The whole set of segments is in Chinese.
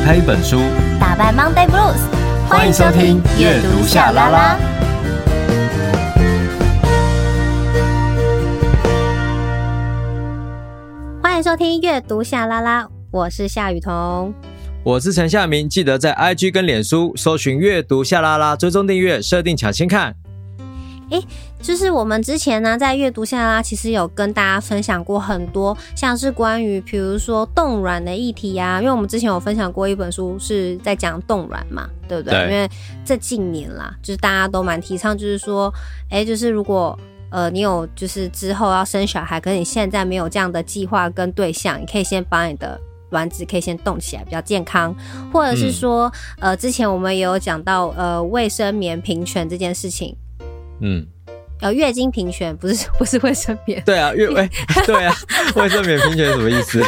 打开一本书，打败 Monday Blues。欢迎收听阅读夏拉拉。欢迎收听阅读夏拉拉，我是夏雨桐，我是陈夏明。记得在 IG 跟脸书搜寻阅读夏拉拉，追踪订阅，设定抢先看。诶，就是我们之前呢，在阅读下拉拉，其实有跟大家分享过很多，像是关于比如说冻卵的议题呀、啊。因为我们之前有分享过一本书，是在讲冻卵嘛，对不对？对。因为这近年啦，就是大家都蛮提倡，就是说，诶，就是如果呃你有就是之后要生小孩，可是你现在没有这样的计划跟对象，你可以先把你的卵子可以先冻起来，比较健康。或者是说，嗯、呃，之前我们也有讲到呃卫生棉平权这件事情。嗯，呃，月经平权不是 不是卫生棉，对啊，月哎，对啊，卫生棉平权什么意思？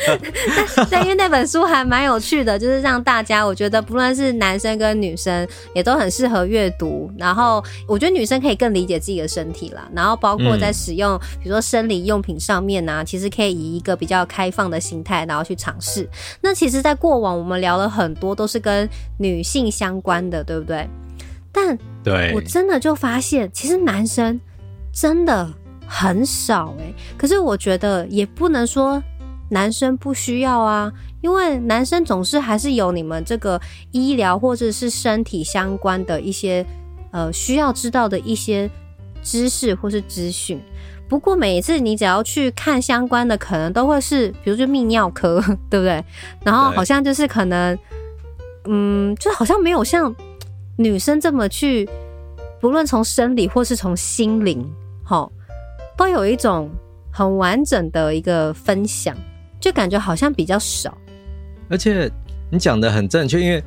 但因为那本书还蛮有趣的，就是让大家我觉得不论是男生跟女生也都很适合阅读。然后我觉得女生可以更理解自己的身体啦，然后包括在使用比如说生理用品上面呢、啊，其实可以以一个比较开放的心态，然后去尝试。那其实，在过往我们聊了很多都是跟女性相关的，对不对？但对我真的就发现，其实男生真的很少哎。可是我觉得也不能说男生不需要啊，因为男生总是还是有你们这个医疗或者是身体相关的一些呃需要知道的一些知识或是资讯。不过每一次你只要去看相关的，可能都会是比如说泌尿科，对不对？然后好像就是可能嗯，就好像没有像。女生这么去，不论从生理或是从心灵，哈，都有一种很完整的一个分享，就感觉好像比较少。而且你讲的很正确，因为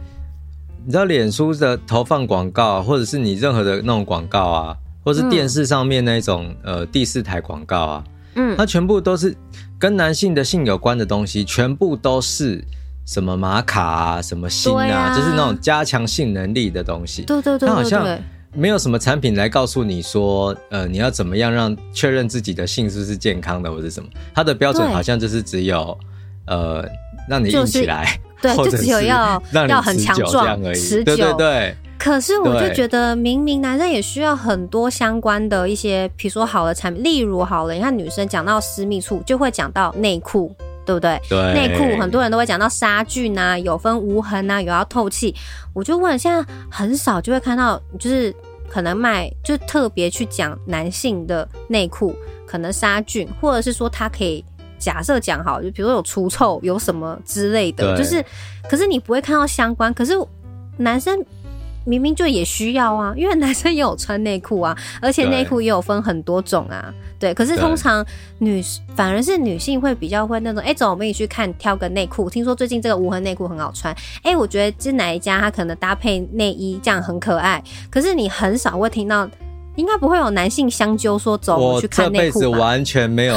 你知道脸书的投放广告，或者是你任何的那种广告啊，或是电视上面那种、嗯、呃第四台广告啊，嗯，它全部都是跟男性的性有关的东西，全部都是。什么玛卡啊，什么锌啊，啊，就是那种加强性能力的东西。对对对，对，对，它好像没有什么产品来告诉你说，呃，你要怎么样让确认自己的性是不是健康的，或者什么？它的标准好像就是只有，呃，让你硬起来，就是、对，就只有要要很强壮而已。持久，对对对。可是我就觉得，明明男生也需要很多相关的一些，比如说好的产品，例如好了，你看女生讲到私密处，就会讲到内裤。对不对？对，内裤很多人都会讲到杀菌啊，有分无痕啊，有要透气。我就问，现在很少就会看到，就是可能卖就特别去讲男性的内裤可能杀菌，或者是说它可以假设讲好，就比如说有除臭有什么之类的，就是可是你不会看到相关，可是男生。明明就也需要啊，因为男生也有穿内裤啊，而且内裤也有分很多种啊。对，对可是通常女反而是女性会比较会那种，哎、欸，走，我们一起去看挑个内裤。听说最近这个无痕内裤很好穿，哎、欸，我觉得这哪一家它可能搭配内衣这样很可爱。可是你很少会听到，应该不会有男性相揪说走，我去看内裤。我这辈子完全没有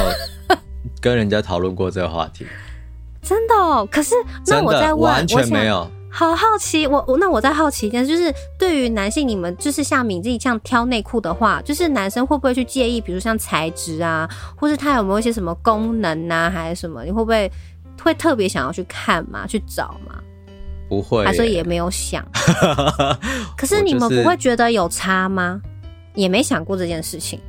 跟人家讨论过这个话题，真的哦。可是那我在问，完全没有。好好奇，我我那我再好奇一点，就是对于男性，你们就是像敏自己这样挑内裤的话，就是男生会不会去介意，比如像材质啊，或是它有没有一些什么功能啊，还是什么？你会不会会特别想要去看嘛？去找嘛？不会，还是也没有想。可是你们不会觉得有差吗？也没想过这件事情。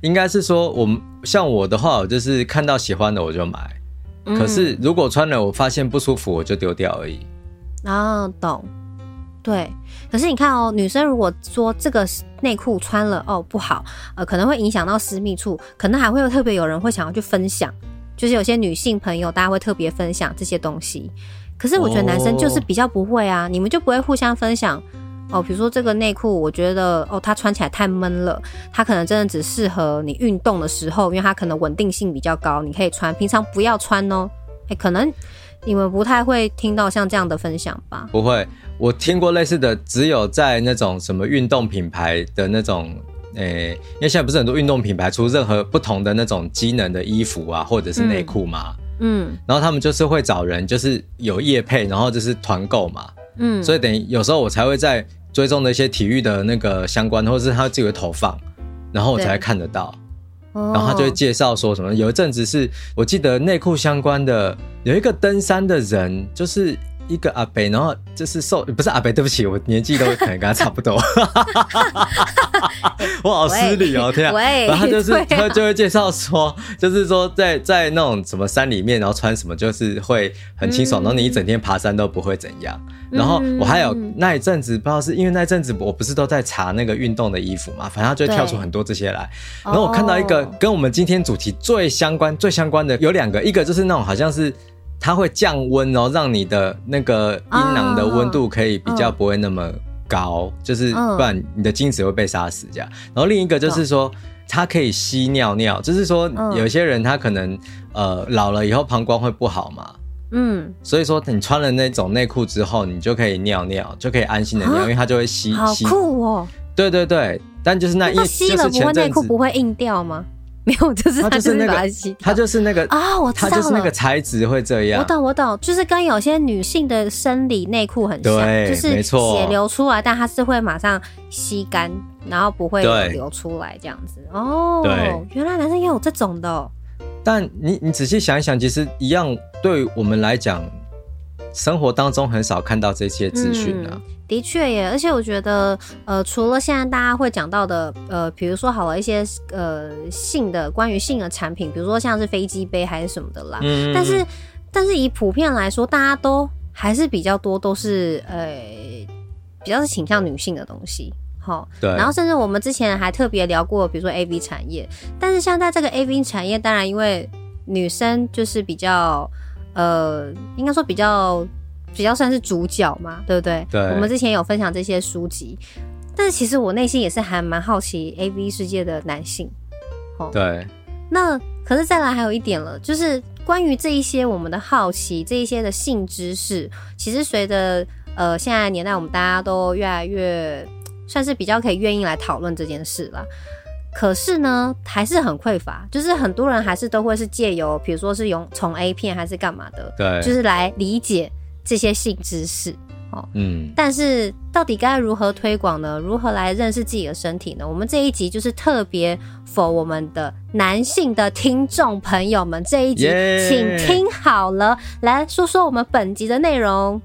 应该是说，我们像我的话，我就是看到喜欢的我就买，可是如果穿了我发现不舒服，我就丢掉而已。啊，懂，对。可是你看哦，女生如果说这个内裤穿了哦不好，呃，可能会影响到私密处，可能还会有特别有人会想要去分享，就是有些女性朋友，大家会特别分享这些东西。可是我觉得男生就是比较不会啊，你们就不会互相分享哦。比如说这个内裤，我觉得哦，它穿起来太闷了，它可能真的只适合你运动的时候，因为它可能稳定性比较高，你可以穿，平常不要穿哦。哎，可能。你们不太会听到像这样的分享吧？不会，我听过类似的，只有在那种什么运动品牌的那种，诶、欸，因为现在不是很多运动品牌出任何不同的那种机能的衣服啊，或者是内裤嘛，嗯，然后他们就是会找人，就是有业配，然后就是团购嘛，嗯，所以等于有时候我才会在追踪的一些体育的那个相关，或者是他自己的投放，然后我才会看得到。然后他就会介绍说什么，有一阵子是我记得内裤相关的，有一个登山的人，就是一个阿伯，然后就是瘦，不是阿伯，对不起，我年纪都可能跟他差不多。我好失礼哦，天啊！然后他就是、啊、他就会介绍说，就是说在在那种什么山里面，然后穿什么就是会很清爽，嗯、然后你一整天爬山都不会怎样。然后我还有那一阵子，不知道是因为那一阵子我不是都在查那个运动的衣服嘛，反正他就会跳出很多这些来。然后我看到一个跟我们今天主题最相关、最相关的有两个，一个就是那种好像是它会降温哦，然后让你的那个阴囊的温度可以比较不会那么高，就是不然你的精子会被杀死这样。然后另一个就是说它可以吸尿尿，就是说有些人他可能呃老了以后膀胱会不好嘛。嗯，所以说你穿了那种内裤之后，你就可以尿尿，就可以安心的尿，因为它就会吸吸。好酷哦！对对对，但就是那一吸了，不会内裤不会硬掉吗？没有，就是它就是那个，它就是那个啊，我知道了，它就是那个材质会这样。我懂我懂，就是跟有些女性的生理内裤很像，对，就是血流出来，但它是会马上吸干，然后不会流出来这样子。哦，原来男生也有这种的。但你你仔细想一想，其实一样，对我们来讲，生活当中很少看到这些资讯啊。的确耶，而且我觉得，呃，除了现在大家会讲到的，呃，比如说好了一些呃性的关于性的产品，比如说像是飞机杯还是什么的啦。嗯。但是但是以普遍来说，大家都还是比较多都是呃比较是倾向女性的东西。对，然后甚至我们之前还特别聊过，比如说 AV 产业，但是像在这个 AV 产业，当然因为女生就是比较，呃，应该说比较比较算是主角嘛，对不对？对。我们之前有分享这些书籍，但是其实我内心也是还蛮好奇 AV 世界的男性。哦对。那可是再来还有一点了，就是关于这一些我们的好奇，这一些的性知识，其实随着呃现在年代，我们大家都越来越。算是比较可以愿意来讨论这件事了，可是呢，还是很匮乏，就是很多人还是都会是借由，比如说是用从 A 片还是干嘛的，对，就是来理解这些性知识哦。嗯，但是到底该如何推广呢？如何来认识自己的身体呢？我们这一集就是特别 for 我们的男性的听众朋友们，这一集请听好了!来说说我们本集的内容。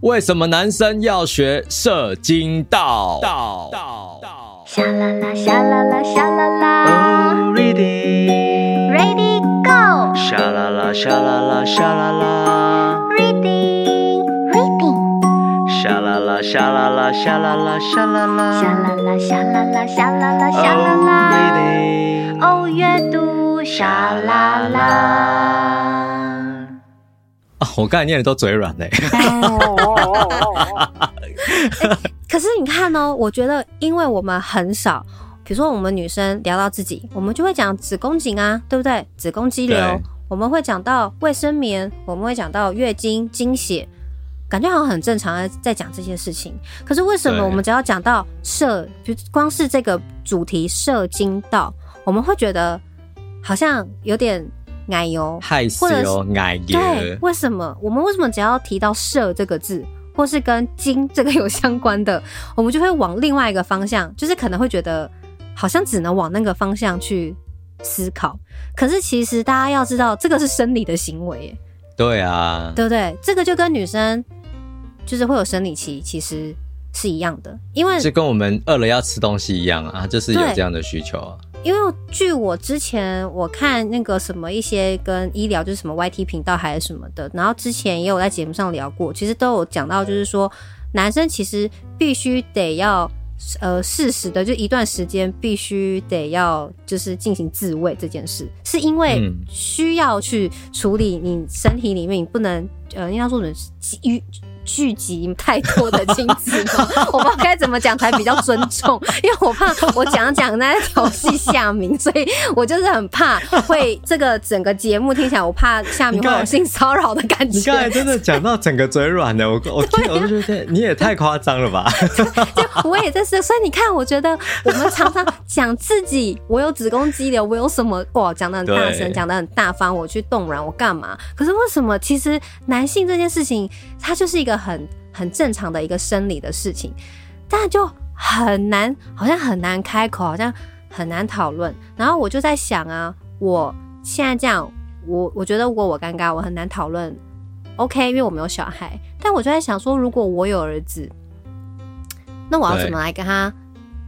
为什么男生要学射精道？道道道！沙啦啦沙啦啦沙啦啦。Oh, ready, ready, go！沙啦啦沙啦啦沙啦啦。沙啦啦沙啦啦沙啦啦沙啦啦。沙啦啦沙啦啦沙啦啦沙啦啦。Oh, ready。哦，阅读沙啦啦。啊！我刚才念的都嘴软嘞。可是你看哦，我觉得，因为我们很少，比如说我们女生聊到自己，我们就会讲子宫颈啊，对不对？子宫肌瘤，我们会讲到卫生棉，我们会讲到月经、经血，感觉好像很正常的在讲这些事情。可是为什么我们只要讲到射，就光是这个主题射精道，我们会觉得好像有点。奶油，害死哦，奶油。对，为什么我们为什么只要提到“射”这个字，或是跟“精”这个有相关的，我们就会往另外一个方向，就是可能会觉得好像只能往那个方向去思考。可是其实大家要知道，这个是生理的行为，耶。对啊，对不对？这个就跟女生就是会有生理期，其实是一样的，因为就跟我们饿了要吃东西一样啊，就是有这样的需求啊。因为据我之前我看那个什么一些跟医疗就是什么 YT 频道还是什么的，然后之前也有在节目上聊过，其实都有讲到，就是说男生其实必须得要呃适时的就一段时间必须得要就是进行自慰这件事，是因为需要去处理你身体里面你不能呃应该说什么淤。聚集太多的精子，我不知道该怎么讲才比较尊重，因为我怕我讲讲那调戏夏明，所以我就是很怕会这个整个节目听起来，我怕夏明会有性骚扰的感觉。你刚才真的讲到整个嘴软的，我我听我就觉得你也太夸张了吧？就我也在说，所以你看，我觉得我们常常讲自己，我有子宫肌瘤，我有什么哇，讲的很大声，讲的很大方，我去动软，我干嘛？可是为什么？其实男性这件事情，它就是一个。很很正常的一个生理的事情，但就很难，好像很难开口，好像很难讨论。然后我就在想啊，我现在这样，我我觉得如果我尴尬，我很难讨论 OK，因为我没有小孩。但我就在想说，如果我有儿子，那我要怎么来跟他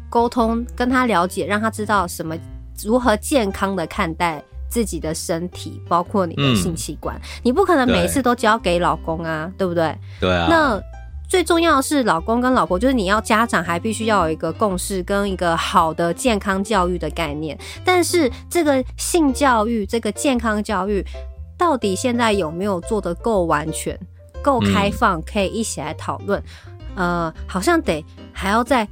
沟通，跟他了解，让他知道什么如何健康的看待自己的身体，包括你的性器官。嗯、你不可能每一次都交给老公啊，对，对不对？对啊。那最重要的是，老公跟老婆，就是你要家长还必须要有一个共识跟一个好的健康教育的概念。但是这个性教育，这个健康教育，到底现在有没有做得够完全、够开放，可以一起来讨论？嗯、呃，好像得还要再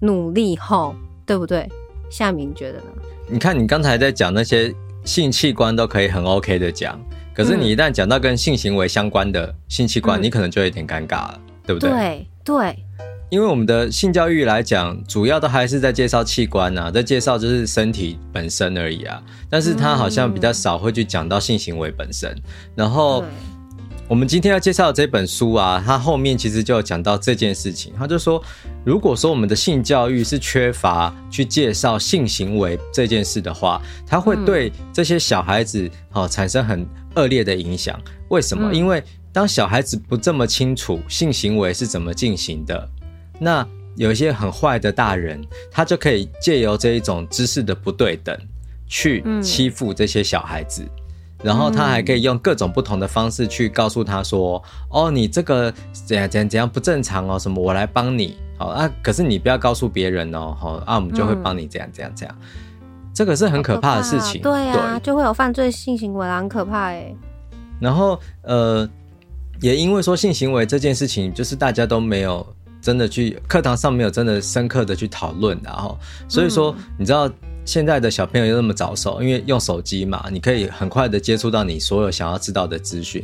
努力吼，对不对？夏明觉得呢？你看，你刚才在讲那些性器官都可以很 OK 的讲，可是你一旦讲到跟性行为相关的性器官，嗯、你可能就有点尴尬了。对不对？对对，因为我们的性教育来讲，主要都还是在介绍器官啊，在介绍就是身体本身而已啊。但是它好像比较少会去讲到性行为本身。嗯、然后我们今天要介绍的这本书啊，它后面其实就有讲到这件事情。他就说，如果说我们的性教育是缺乏去介绍性行为这件事的话，它会对这些小孩子哦产生很恶劣的影响。为什么？因为当小孩子不这么清楚性行为是怎么进行的，那有一些很坏的大人，他就可以借由这一种知识的不对等，去欺负这些小孩子，嗯、然后他还可以用各种不同的方式去告诉他说：“哦，你这个怎样怎样怎样不正常哦，什么我来帮你，好啊，可是你不要告诉别人哦，好啊，我们就会帮你这样这样这样。”这个是很可怕的事情，对啊，就会有犯罪性行为，很可怕哎。然后呃。也因为说性行为这件事情，就是大家都没有真的去课堂上没有真的深刻的去讨论，然后所以说你知道现在的小朋友又那么早熟，因为用手机嘛，你可以很快的接触到你所有想要知道的资讯，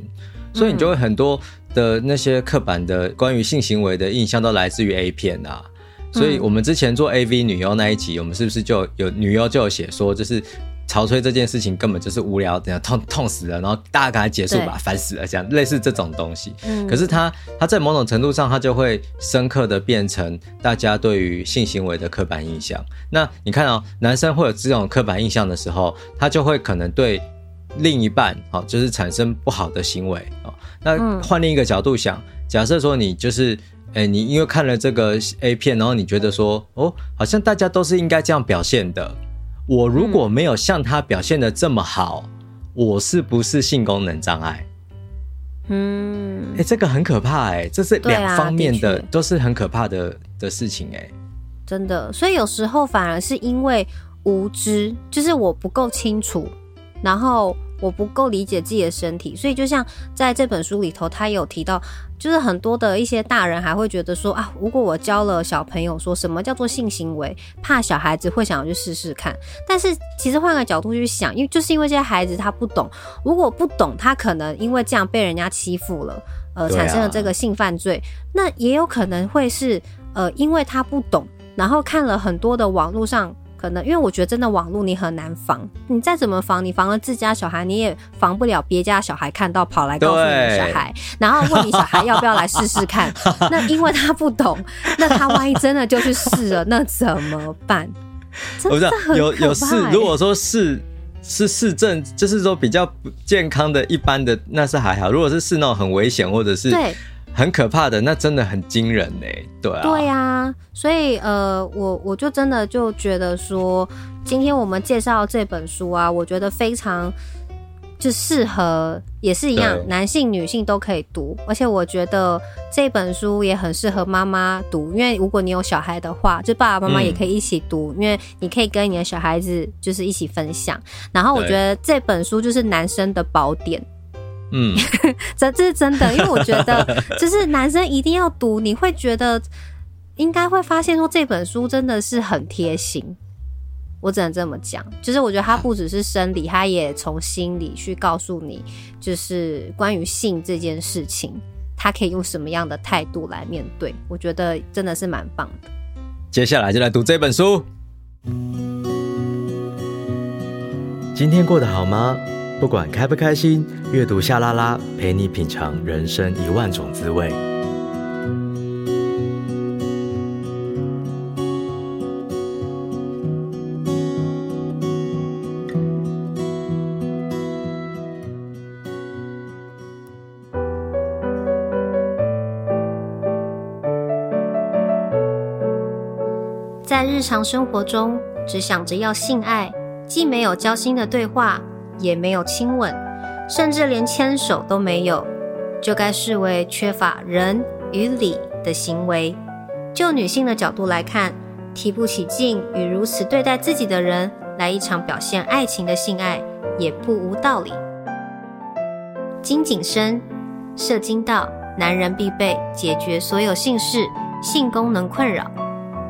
所以你就会很多的那些刻板的关于性行为的印象都来自于 A 片啊，所以我们之前做 AV 女优那一集，我们是不是就有女优就有写说就是。潮吹这件事情根本就是无聊，等下痛痛死了，然后大家赶快结束吧，烦死了，这样类似这种东西。嗯，可是他他在某种程度上，他就会深刻的变成大家对于性行为的刻板印象。那你看哦，男生会有这种刻板印象的时候，他就会可能对另一半哦，就是产生不好的行为哦。那换另一个角度想，假设说你就是，哎，你因为看了这个 A 片，然后你觉得说，哦，好像大家都是应该这样表现的。我如果没有像他表现的这么好，嗯、我是不是性功能障碍？嗯，哎、欸，这个很可怕哎、欸，这是两方面的，啊、都是很可怕的的事情哎、欸。真的，所以有时候反而是因为无知，就是我不够清楚，然后。我不够理解自己的身体，所以就像在这本书里头，他有提到，就是很多的一些大人还会觉得说啊，如果我教了小朋友说什么叫做性行为，怕小孩子会想要去试试看。但是其实换个角度去想，因为就是因为这些孩子他不懂，如果不懂，他可能因为这样被人家欺负了，呃，产生了这个性犯罪，那也有可能会是呃，因为他不懂，然后看了很多的网络上。可能因为我觉得真的网络你很难防，你再怎么防，你防了自家小孩，你也防不了别家小孩看到跑来告诉你的小孩，然后问你小孩要不要来试试看。那因为他不懂，那他万一真的就去试了，那怎么办？真的很有有试，如果说是是市政，就是说比较不健康的一般的，那是还好。如果是是那种很危险或者是对。很可怕的，那真的很惊人呢。对啊，对呀、啊，所以呃，我我就真的就觉得说，今天我们介绍这本书啊，我觉得非常就适合，也是一样，男性、女性都可以读。而且我觉得这本书也很适合妈妈读，因为如果你有小孩的话，就爸爸妈妈也可以一起读，嗯、因为你可以跟你的小孩子就是一起分享。然后我觉得这本书就是男生的宝典。嗯，这这是真的，因为我觉得 就是男生一定要读，你会觉得应该会发现说这本书真的是很贴心。我只能这么讲，就是我觉得它不只是生理，它也从心里去告诉你，就是关于性这件事情，他可以用什么样的态度来面对。我觉得真的是蛮棒的。接下来就来读这本书。今天过得好吗？不管开不开心，阅读夏拉拉，陪你品尝人生一万种滋味。在日常生活中，只想着要性爱，既没有交心的对话。也没有亲吻，甚至连牵手都没有，就该视为缺乏仁与礼的行为。就女性的角度来看，提不起劲与如此对待自己的人来一场表现爱情的性爱，也不无道理。金景深，射精道，男人必备，解决所有性事、性功能困扰。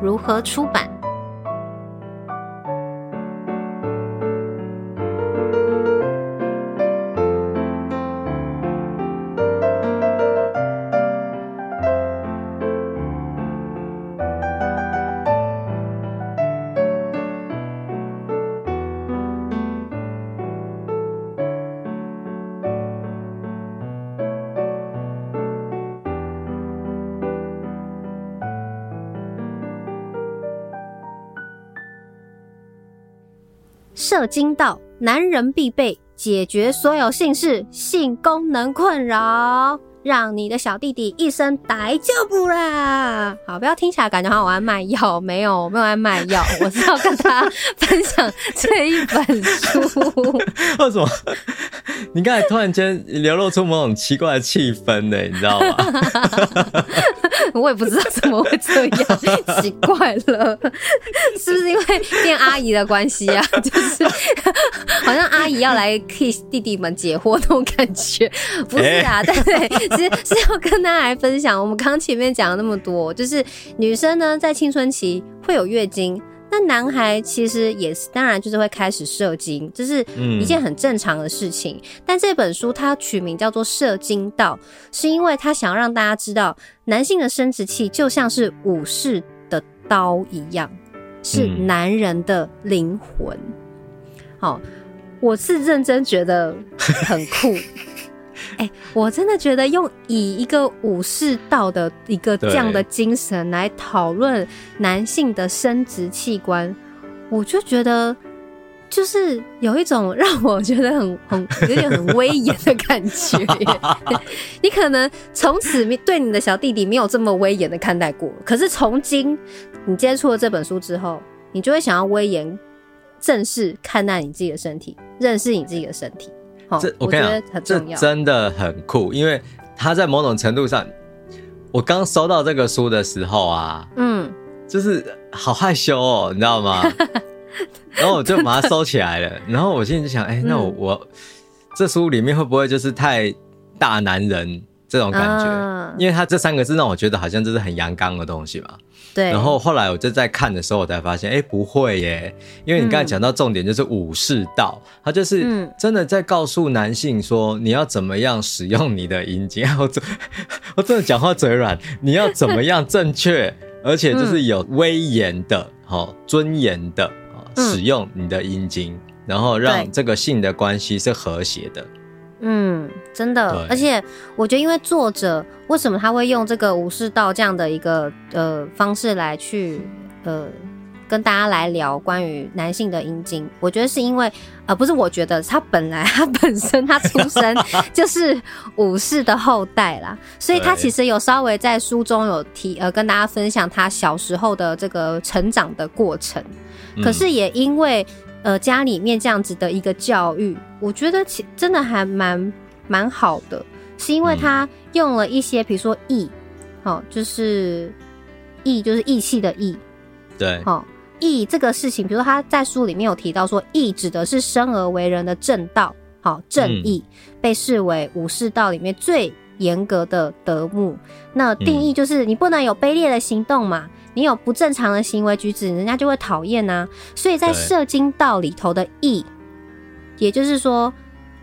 如何出版？社经道，男人必备，解决所有性事、性功能困扰，让你的小弟弟一生逮就不啦。好，不要听起来感觉好像我在卖药，没有，没有在卖药，我是要跟大家分享这一本书。为什么？你刚才突然间流露出某种奇怪的气氛呢？你知道吗？我也不知道怎么会这样，奇怪了，是不是因为变阿姨的关系啊？就是好像阿姨要来替弟弟们解惑那种感觉，不是啊？对对，其实是要跟大家来分享。我们刚刚前面讲了那么多，就是女生呢在青春期会有月经。那男孩其实也是，当然就是会开始射精，这是一件很正常的事情。但这本书它取名叫做《射精道》，是因为他想要让大家知道，男性的生殖器就像是武士的刀一样，是男人的灵魂。好，我是认真觉得很酷。哎、我真的觉得用以一个武士道的一个这样的精神来讨论男性的生殖器官，我就觉得就是有一种让我觉得很 很有点很威严的感觉。你可能从此对你的小弟弟没有这么威严的看待过，可是从今你接触了这本书之后，你就会想要威严正式看待你自己的身体，认识你自己的身体。这我跟你讲，这真的很酷，因为他在某种程度上，我刚收到这个书的时候啊，嗯，就是好害羞哦，你知道吗？然后我就把它收起来了，然后我心里就想，哎，那我我这书里面会不会就是太大男人这种感觉？因为他这三个字让我觉得好像就是很阳刚的东西嘛。对，然后后来我就在看的时候，我才发现，哎，不会耶，因为你刚才讲到重点就是武士道，它就是真的在告诉男性说，你要怎么样使用你的阴茎。我真，我真的讲话嘴软，你要怎么样正确，而且就是有威严的、好尊严的使用你的阴茎，然后让这个性的关系是和谐的。嗯，真的，而且我觉得，因为作者为什么他会用这个武士道这样的一个呃方式来去呃跟大家来聊关于男性的阴茎，我觉得是因为呃不是，我觉得他本来 他本身他出生 就是武士的后代啦，所以他其实有稍微在书中有提呃跟大家分享他小时候的这个成长的过程，可是也因为。呃，家里面这样子的一个教育，我觉得其真的还蛮蛮好的，是因为他用了一些，比如说义，好，就是义就是义气的义，对，好，义这个事情，比如说他在书里面有提到说，义指的是生而为人的正道，好，正义被视为武士道里面最严格的德目，那定义就是你不能有卑劣的行动嘛。你有不正常的行为举止，人家就会讨厌呐。所以在社经道里头的义，也就是说，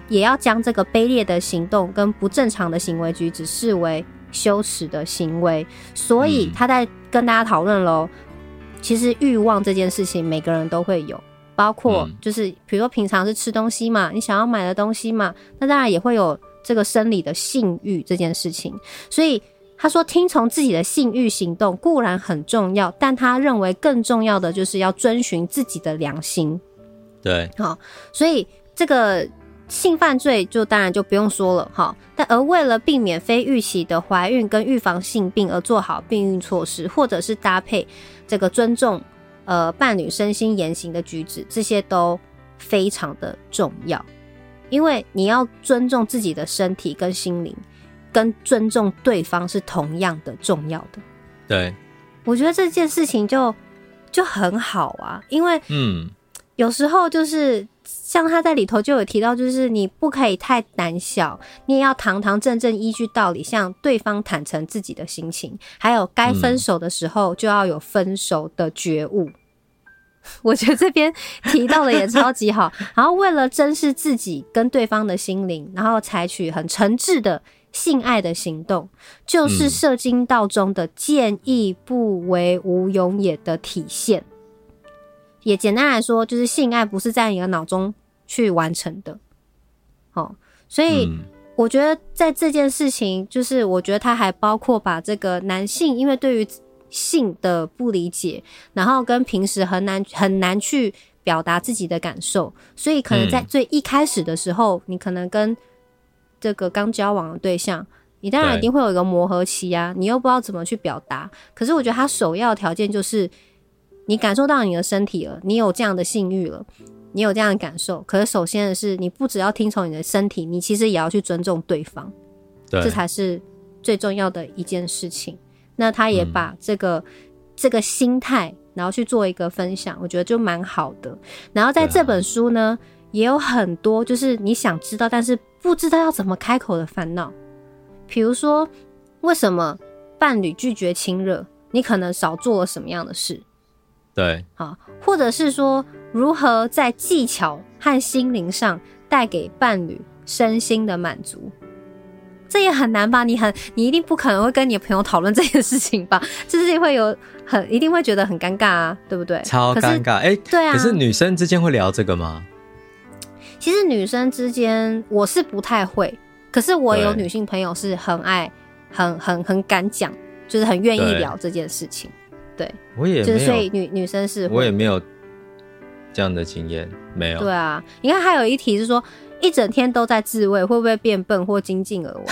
也要将这个卑劣的行动跟不正常的行为举止视为羞耻的行为。所以他在跟大家讨论喽。其实欲望这件事情，每个人都会有，包括就是比如说平常是吃东西嘛，你想要买的东西嘛，那当然也会有这个生理的性欲这件事情。所以。他说：“听从自己的性欲行动固然很重要，但他认为更重要的就是要遵循自己的良心。”对，好，所以这个性犯罪就当然就不用说了哈。但而为了避免非预期的怀孕跟预防性病而做好避孕措施，或者是搭配这个尊重呃伴侣身心言行的举止，这些都非常的重要，因为你要尊重自己的身体跟心灵，跟尊重对方是同样的重要的。对，我觉得这件事情就就很好啊，因为嗯，有时候就是。像他在里头就有提到，就是你不可以太胆小，你也要堂堂正正依据道理向对方坦诚自己的心情，还有该分手的时候就要有分手的觉悟。嗯、我觉得这边提到的也超级好。然后为了珍视自己跟对方的心灵，然后采取很诚挚的性爱的行动，就是圣经道中的见义不为无勇也的体现。也简单来说，就是性爱不是在你的脑中去完成的，哦，所以我觉得在这件事情，就是我觉得它还包括把这个男性因为对于性的不理解，然后跟平时很难很难去表达自己的感受，所以可能在最一开始的时候，你可能跟这个刚交往的对象，你当然一定会有一个磨合期啊，你又不知道怎么去表达，可是我觉得他首要条件就是。你感受到你的身体了，你有这样的性欲了，你有这样的感受。可是首先的是，你不只要听从你的身体，你其实也要去尊重对方，对，这才是最重要的一件事情。那他也把这个、嗯、这个心态，然后去做一个分享，我觉得就蛮好的。然后在这本书呢，也有很多就是你想知道，但是不知道要怎么开口的烦恼，比如说为什么伴侣拒绝亲热，你可能少做了什么样的事。对，好，或者是说如何在技巧和心灵上带给伴侣身心的满足，这也很难吧？你很，你一定不可能会跟你的朋友讨论这件事情吧？这事情会有很，一定会觉得很尴尬啊，对不对？超尴尬，哎、欸，对啊。可是女生之间会聊这个吗？其实女生之间我是不太会，可是我有女性朋友是很爱，很很很敢讲，就是很愿意聊这件事情。对，我也没有，就是所以女女生是，我也没有这样的经验，没有。对啊，你看还有一题是说，一整天都在自慰，会不会变笨或精尽而亡？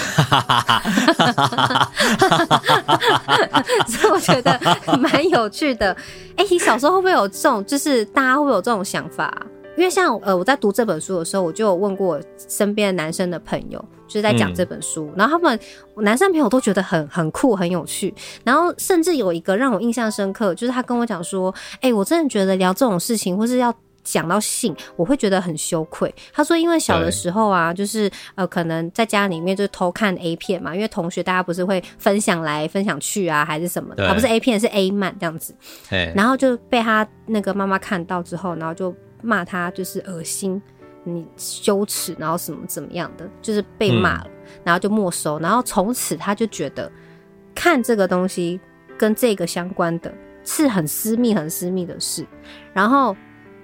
所以我觉得蛮有趣的。哎、欸，你小时候会不会有这种，就是大家会不会有这种想法？因为像呃，我在读这本书的时候，我就有问过身边的男生的朋友，就是在讲这本书，嗯、然后他们男生朋友都觉得很很酷、很有趣，然后甚至有一个让我印象深刻，就是他跟我讲说：“哎、欸，我真的觉得聊这种事情，或是要讲到性，我会觉得很羞愧。”他说：“因为小的时候啊，就是呃，可能在家里面就偷看 A 片嘛，因为同学大家不是会分享来分享去啊，还是什么的，他不是 A 片是 A 漫这样子，然后就被他那个妈妈看到之后，然后就。”骂他就是恶心，你羞耻，然后什么怎么样的，就是被骂了，然后就没收，然后从此他就觉得看这个东西跟这个相关的是很私密、很私密的事，然后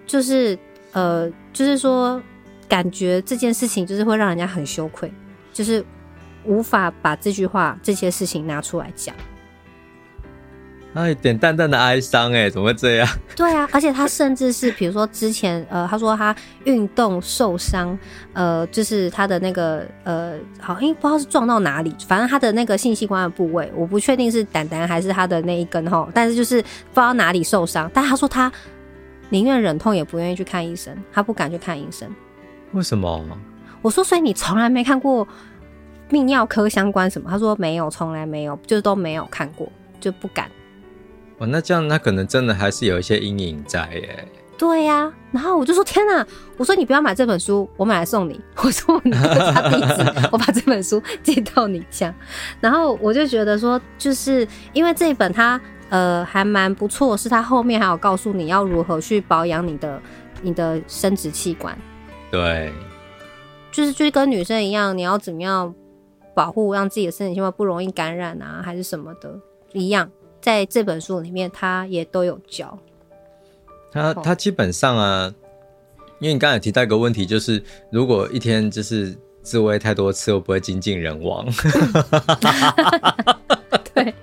就是呃，就是说感觉这件事情就是会让人家很羞愧，就是无法把这句话、这些事情拿出来讲。他有点淡淡的哀伤，哎，怎么会这样？对啊，而且他甚至是，比如说之前，呃，他说他运动受伤，呃，就是他的那个，呃，好，因为不知道是撞到哪里，反正他的那个性器官的部位，我不确定是胆胆还是他的那一根哈，但是就是不知道哪里受伤，但他说他宁愿忍痛也不愿意去看医生，他不敢去看医生。为什么？我说，所以你从来没看过泌尿科相关什么？他说没有，从来没有，就是都没有看过，就不敢。哦，那这样他可能真的还是有一些阴影在耶。对呀、啊，然后我就说天哪，我说你不要买这本书，我买来送你。我说我插地址，我把这本书寄到你家。然后我就觉得说，就是因为这一本它呃还蛮不错，是它后面还有告诉你要如何去保养你的你的生殖器官。对，就是就是跟女生一样，你要怎么样保护，让自己的身体器官不容易感染啊，还是什么的，一样。在这本书里面，他也都有教。他他基本上啊，因为你刚才提到一个问题，就是如果一天就是自慰太多次，会不会精尽人亡？对，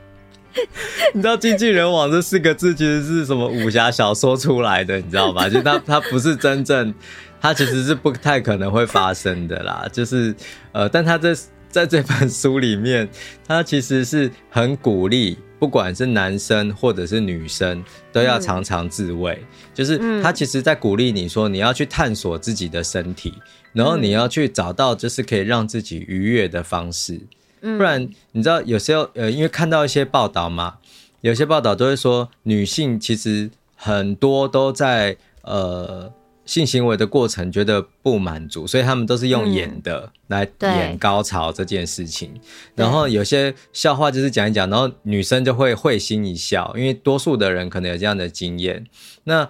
你知道“精尽人亡”这四个字其实是什么武侠小说出来的，你知道吗？就他他不是真正，他其实是不太可能会发生的啦。就是呃，但他这在这本书里面，他其实是很鼓励。不管是男生或者是女生，都要常常自慰。嗯、就是他其实在鼓励你说，你要去探索自己的身体，然后你要去找到就是可以让自己愉悦的方式。不然你知道有时候呃，因为看到一些报道嘛，有些报道都会说女性其实很多都在呃。性行为的过程觉得不满足，所以他们都是用演的来演高潮这件事情。嗯、然后有些笑话就是讲一讲，然后女生就会会心一笑，因为多数的人可能有这样的经验。那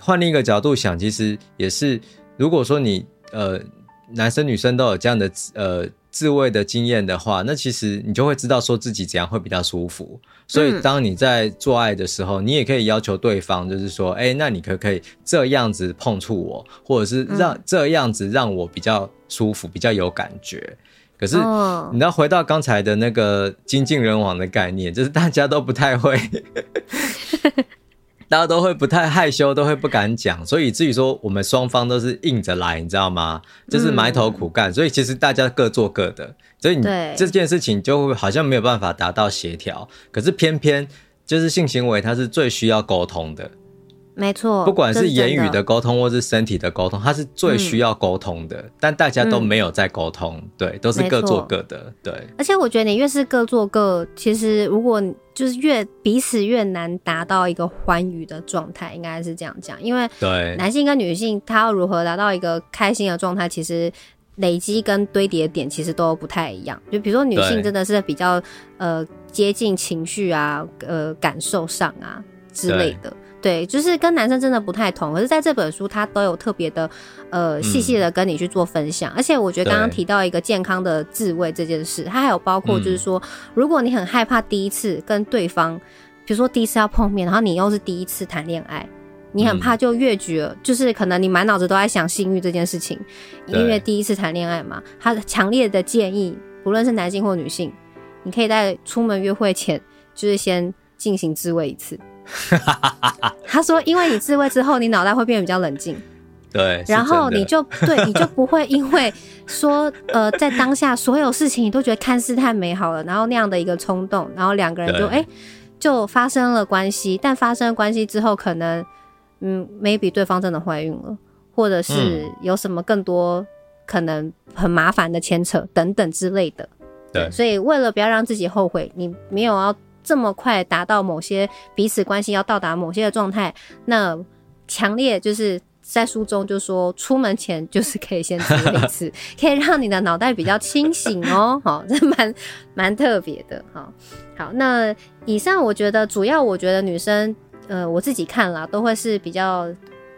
换另一个角度想，其实也是，如果说你呃男生女生都有这样的呃。自慰的经验的话，那其实你就会知道说自己怎样会比较舒服。所以当你在做爱的时候，嗯、你也可以要求对方，就是说，哎、欸，那你可不可以这样子碰触我，或者是让、嗯、这样子让我比较舒服，比较有感觉。可是，你知道回到刚才的那个精尽人亡的概念，就是大家都不太会。大家都会不太害羞，都会不敢讲，所以以至于说我们双方都是硬着来，你知道吗？就是埋头苦干，嗯、所以其实大家各做各的，所以你这件事情就会好像没有办法达到协调。可是偏偏就是性行为，它是最需要沟通的。没错，不管是言语的沟通，或是身体的沟通，它是最需要沟通的。嗯、但大家都没有在沟通，嗯、对，都是各做各的，对。而且我觉得你越是各做各，其实如果就是越彼此越难达到一个欢愉的状态，应该是这样讲。因为对男性跟女性，他要如何达到一个开心的状态，其实累积跟堆叠点其实都不太一样。就比如说女性真的是比较呃接近情绪啊，呃感受上啊之类的。对，就是跟男生真的不太同，可是在这本书，他都有特别的，呃，细细的跟你去做分享。嗯、而且我觉得刚刚提到一个健康的自慰这件事，它还有包括就是说，嗯、如果你很害怕第一次跟对方，比如说第一次要碰面，然后你又是第一次谈恋爱，你很怕就越矩了，嗯、就是可能你满脑子都在想性欲这件事情，因为第一次谈恋爱嘛。他强烈的建议，不论是男性或女性，你可以在出门约会前，就是先进行自慰一次。他说：“因为你自慰之后，你脑袋会变得比较冷静，对，然后你就对，你就不会因为说呃，在当下所有事情你都觉得看似太美好了，然后那样的一个冲动，然后两个人就哎、欸、就发生了关系，但发生了关系之后，可能嗯，maybe 对方真的怀孕了，或者是有什么更多可能很麻烦的牵扯等等之类的，对，所以为了不要让自己后悔，你没有要。”这么快达到某些彼此关系要到达某些的状态，那强烈就是在书中就说，出门前就是可以先自慰一次，可以让你的脑袋比较清醒哦。好，这蛮蛮特别的。好，好，那以上我觉得主要，我觉得女生，呃，我自己看了都会是比较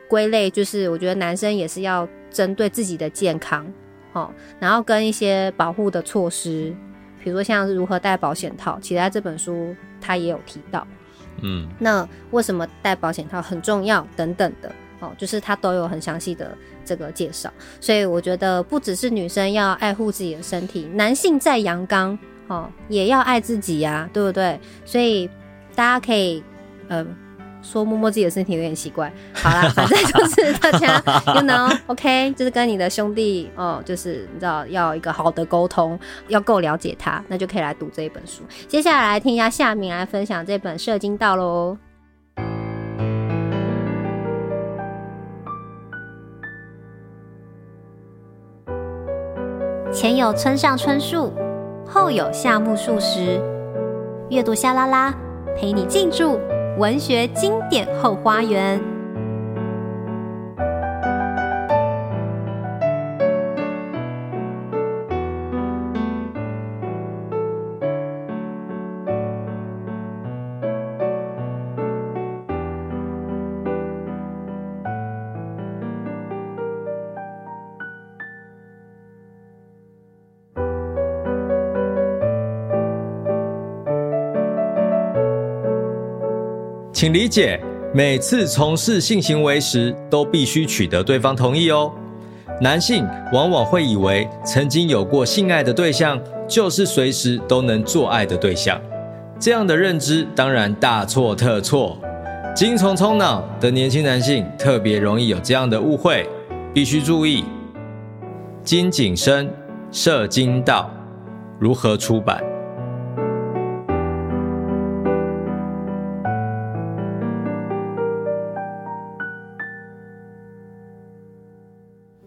归类，就是我觉得男生也是要针对自己的健康，好，然后跟一些保护的措施。比如说像是如何戴保险套，其实在这本书他也有提到，嗯，那为什么戴保险套很重要等等的，哦，就是他都有很详细的这个介绍。所以我觉得不只是女生要爱护自己的身体，男性在阳刚，哦，也要爱自己呀，对不对？所以大家可以，嗯、呃。说摸摸自己的身体有点奇怪，好啦，反正就是大家，you know，OK，就是跟你的兄弟哦，就是你知道要有一个好的沟通，要够了解他，那就可以来读这一本书。接下来来听一下夏明来分享这本《射精道》喽。前有村上春树，后有夏目漱石，阅读夏拉拉陪你进驻。文学经典后花园。请理解，每次从事性行为时都必须取得对方同意哦。男性往往会以为曾经有过性爱的对象就是随时都能做爱的对象，这样的认知当然大错特错。精虫冲脑的年轻男性特别容易有这样的误会，必须注意。金景生《射精道》如何出版？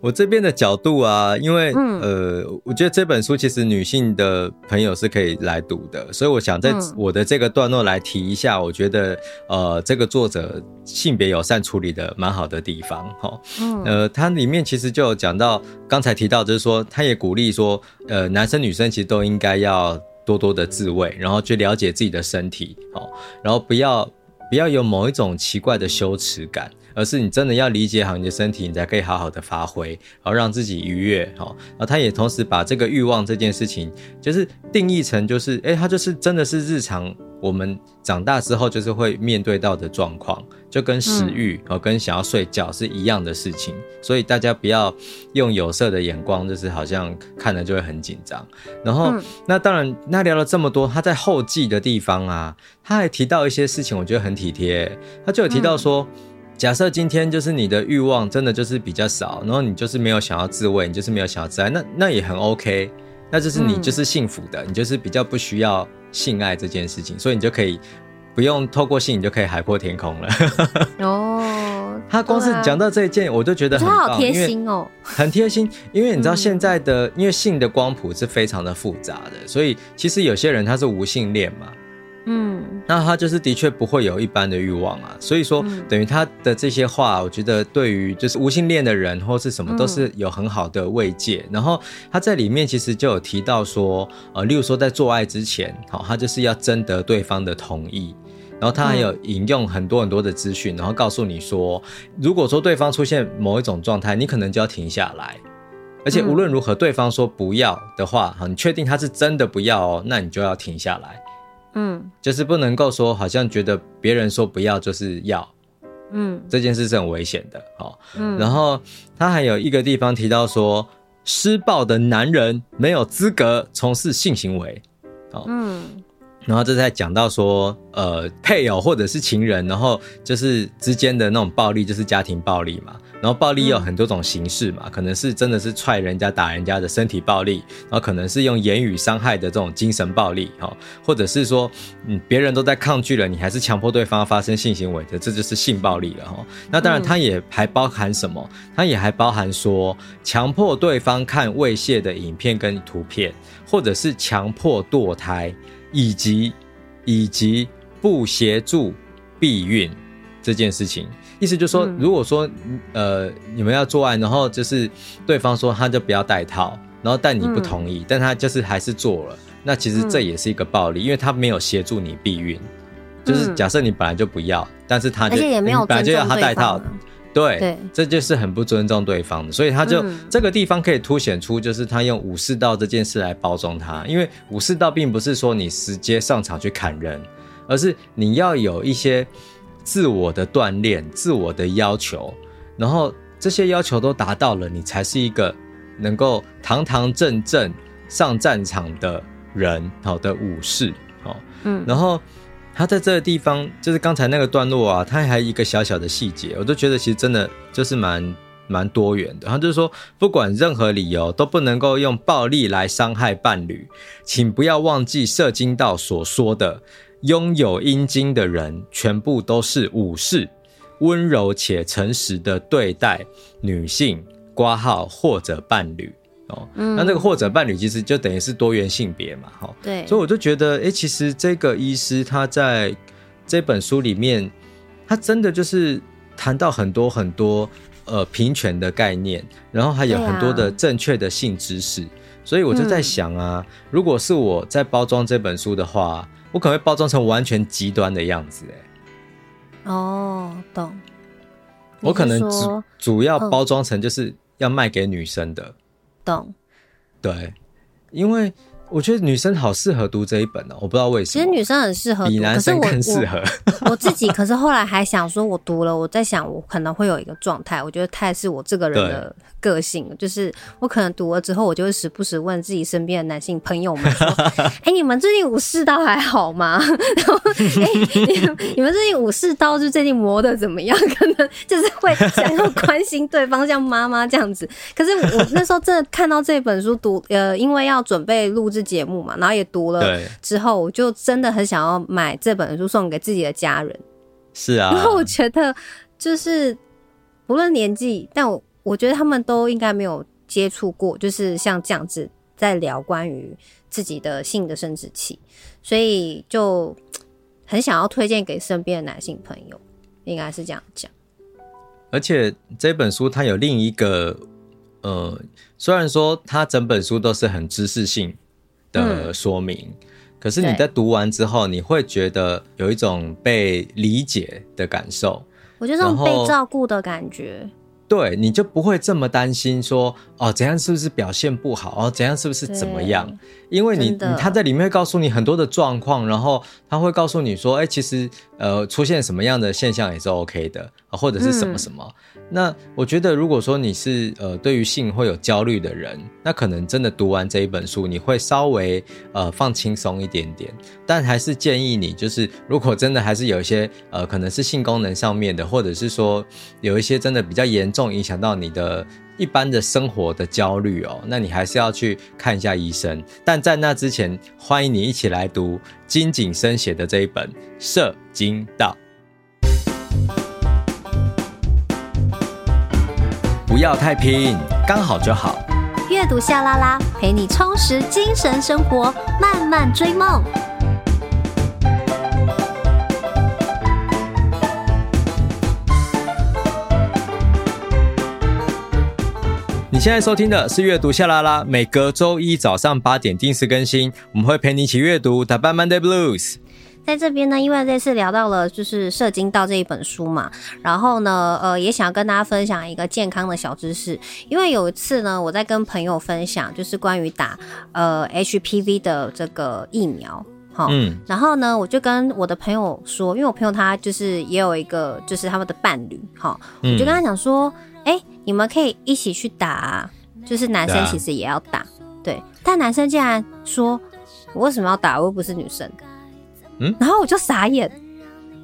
我这边的角度啊，因为、嗯、呃，我觉得这本书其实女性的朋友是可以来读的，所以我想在我的这个段落来提一下，我觉得呃，这个作者性别友善处理的蛮好的地方哈。嗯，呃，它里面其实就有讲到刚才提到，就是说，他也鼓励说，呃，男生女生其实都应该要多多的自慰，然后去了解自己的身体，好，然后不要不要有某一种奇怪的羞耻感。而是你真的要理解好你的身体，你才可以好好的发挥，然后让自己愉悦。好，然后他也同时把这个欲望这件事情，就是定义成就是，哎，他就是真的是日常我们长大之后就是会面对到的状况，就跟食欲哦跟想要睡觉是一样的事情。所以大家不要用有色的眼光，就是好像看了就会很紧张。然后，那当然，那聊了这么多，他在后记的地方啊，他还提到一些事情，我觉得很体贴。他就有提到说。假设今天就是你的欲望真的就是比较少，然后你就是没有想要自慰，你就是没有想要自爱，那那也很 OK，那就是你就是幸福的，嗯、你就是比较不需要性爱这件事情，所以你就可以不用透过性，你就可以海阔天空了。哦，他光是讲到这一件，我就觉得很棒，好贴心哦，很贴心，因为你知道现在的，嗯、因为性的光谱是非常的复杂的，所以其实有些人他是无性恋嘛。嗯，那他就是的确不会有一般的欲望啊，所以说等于他的这些话，我觉得对于就是无性恋的人或是什么都是有很好的慰藉。然后他在里面其实就有提到说，呃，例如说在做爱之前，好，他就是要征得对方的同意。然后他还有引用很多很多的资讯，然后告诉你说，如果说对方出现某一种状态，你可能就要停下来。而且无论如何，对方说不要的话，好，你确定他是真的不要哦，那你就要停下来。嗯，就是不能够说，好像觉得别人说不要就是要，嗯，这件事是很危险的，哦，嗯，然后他还有一个地方提到说，施暴的男人没有资格从事性行为，哦，嗯。然后这在讲到说，呃，配偶或者是情人，然后就是之间的那种暴力，就是家庭暴力嘛。然后暴力有很多种形式嘛，可能是真的是踹人家、打人家的身体暴力，然后可能是用言语伤害的这种精神暴力，哈，或者是说，嗯，别人都在抗拒了，你还是强迫对方发生性行为的，这就是性暴力了，哈。那当然，它也还包含什么？它也还包含说，强迫对方看猥亵的影片跟图片，或者是强迫堕胎。以及以及不协助避孕这件事情，意思就是说，如果说呃你们要做爱，然后就是对方说他就不要戴套，然后但你不同意，但他就是还是做了，那其实这也是一个暴力，因为他没有协助你避孕，就是假设你本来就不要，但是他就本来就要他戴套。对，对，这就是很不尊重对方的，所以他就、嗯、这个地方可以凸显出，就是他用武士道这件事来包装他，因为武士道并不是说你直接上场去砍人，而是你要有一些自我的锻炼、自我的要求，然后这些要求都达到了，你才是一个能够堂堂正正上战场的人，好的武士，好，嗯，然后。他在这个地方，就是刚才那个段落啊，他还有一个小小的细节，我都觉得其实真的就是蛮蛮多元的。他就是说，不管任何理由都不能够用暴力来伤害伴侣，请不要忘记射精道所说的，拥有阴茎的人全部都是武士，温柔且诚实的对待女性、挂号或者伴侣。哦，那这个或者伴侣其实就等于是多元性别嘛，哈，对，所以我就觉得，哎、欸，其实这个医师他在这本书里面，他真的就是谈到很多很多呃平权的概念，然后还有很多的正确的性知识，啊、所以我就在想啊，如果是我在包装这本书的话，我可能会包装成完全极端的样子，哎，哦，懂，我可能主主要包装成就是要卖给女生的。懂，对，因为我觉得女生好适合读这一本哦，我不知道为什么。其实女生很适合读，比男生更适合。我，我自己可是后来还想说，我读了，我在想，我可能会有一个状态，我觉得太是我这个人的。个性就是我可能读了之后，我就会时不时问自己身边的男性朋友们说：“哎、欸，你们最近武士刀还好吗？然后，哎、欸，你你们最近武士刀就最近磨的怎么样？可能就是会想要关心对方，像妈妈这样子。可是我那时候真的看到这本书读，呃，因为要准备录制节目嘛，然后也读了之后，我就真的很想要买这本书送给自己的家人。是啊，然后我觉得就是不论年纪，但我。我觉得他们都应该没有接触过，就是像这样子在聊关于自己的性的生殖器，所以就很想要推荐给身边的男性朋友，应该是这样讲。而且这本书它有另一个，呃，虽然说它整本书都是很知识性的说明，嗯、可是你在读完之后，你会觉得有一种被理解的感受。我觉得这种被照顾的感觉。对，你就不会这么担心说哦，怎样是不是表现不好哦，怎样是不是怎么样？因为你，你他在里面会告诉你很多的状况，然后他会告诉你说，哎，其实呃，出现什么样的现象也是 OK 的，或者是什么什么。嗯那我觉得，如果说你是呃对于性会有焦虑的人，那可能真的读完这一本书，你会稍微呃放轻松一点点。但还是建议你，就是如果真的还是有一些呃可能是性功能上面的，或者是说有一些真的比较严重影响到你的一般的生活的焦虑哦，那你还是要去看一下医生。但在那之前，欢迎你一起来读金景生写的这一本《射精道》。不要太拼，刚好就好。阅读夏拉拉，陪你充实精神生活，慢慢追梦。你现在收听的是阅读夏拉拉，每隔周一早上八点定时更新，我们会陪你一起阅读《打败 Monday Blues》。在这边呢，因为这次聊到了就是《射精道》这一本书嘛，然后呢，呃，也想要跟大家分享一个健康的小知识。因为有一次呢，我在跟朋友分享，就是关于打呃 HPV 的这个疫苗，好，嗯，然后呢，我就跟我的朋友说，因为我朋友他就是也有一个就是他们的伴侣，哈，我就跟他讲说，哎、嗯欸，你们可以一起去打啊，就是男生其实也要打，对，对，但男生竟然说，我为什么要打？我又不是女生。嗯，然后我就傻眼，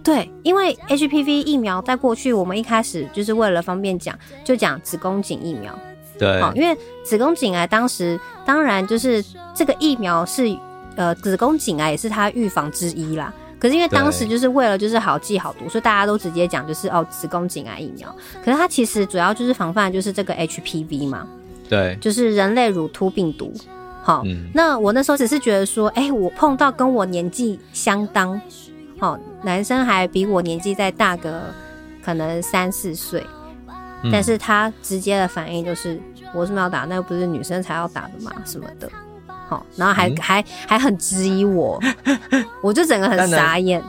对，因为 HPV 疫苗在过去，我们一开始就是为了方便讲，就讲子宫颈疫苗，对，好，因为子宫颈癌当时当然就是这个疫苗是呃子宫颈癌也是它预防之一啦，可是因为当时就是为了就是好记好读，所以大家都直接讲就是哦子宫颈癌疫苗，可是它其实主要就是防范就是这个 HPV 嘛，对，就是人类乳突病毒。好，嗯、那我那时候只是觉得说，哎、欸，我碰到跟我年纪相当，好，男生还比我年纪再大个，可能三四岁，嗯、但是他直接的反应就是，我为什么要打？那又不是女生才要打的嘛，什么的，好，然后还、嗯、还还很质疑我，我就整个很傻眼。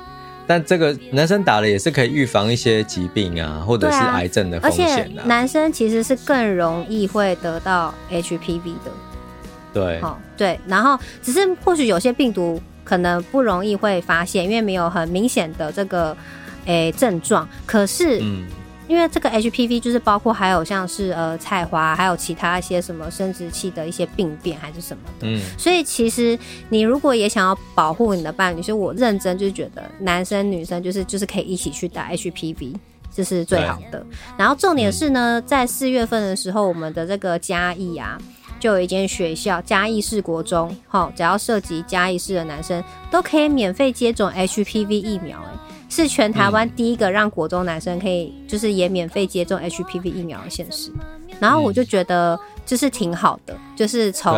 但，这个男生打了也是可以预防一些疾病啊，或者是癌症的风险、啊、而且男生其实是更容易会得到 HPV 的。对，好，对，然后只是或许有些病毒可能不容易会发现，因为没有很明显的这个诶症状。可是，嗯，因为这个 HPV 就是包括还有像是呃菜花，还有其他一些什么生殖器的一些病变还是什么的。嗯，所以其实你如果也想要保护你的伴侣，所以我认真就是觉得男生女生就是就是可以一起去打 HPV，这是最好的。然后重点是呢，嗯，在四月份的时候，我们的这个嘉义啊。就有一间学校嘉义市国中，哈，只要涉及嘉义市的男生都可以免费接种 HPV 疫苗，哎，是全台湾第一个让国中男生可以就是也免费接种 HPV 疫苗的县市。然后我就觉得就是挺好的，就是从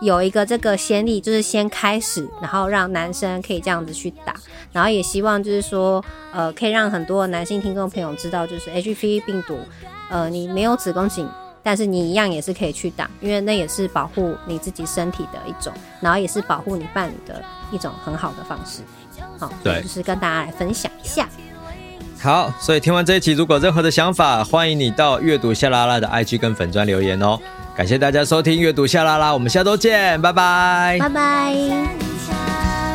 有一个这个先例，就是先开始，然后让男生可以这样子去打，然后也希望就是说，呃，可以让很多男性听众朋友知道，就是 HPV 病毒，呃，你没有子宫颈。但是你一样也是可以去打，因为那也是保护你自己身体的一种，然后也是保护你伴侣的一种很好的方式。好，对，就是跟大家来分享一下。好，所以听完这一期，如果任何的想法，欢迎你到阅读夏拉拉的 IG 跟粉砖留言哦。感谢大家收听阅读夏拉拉，我们下周见，拜拜，拜拜。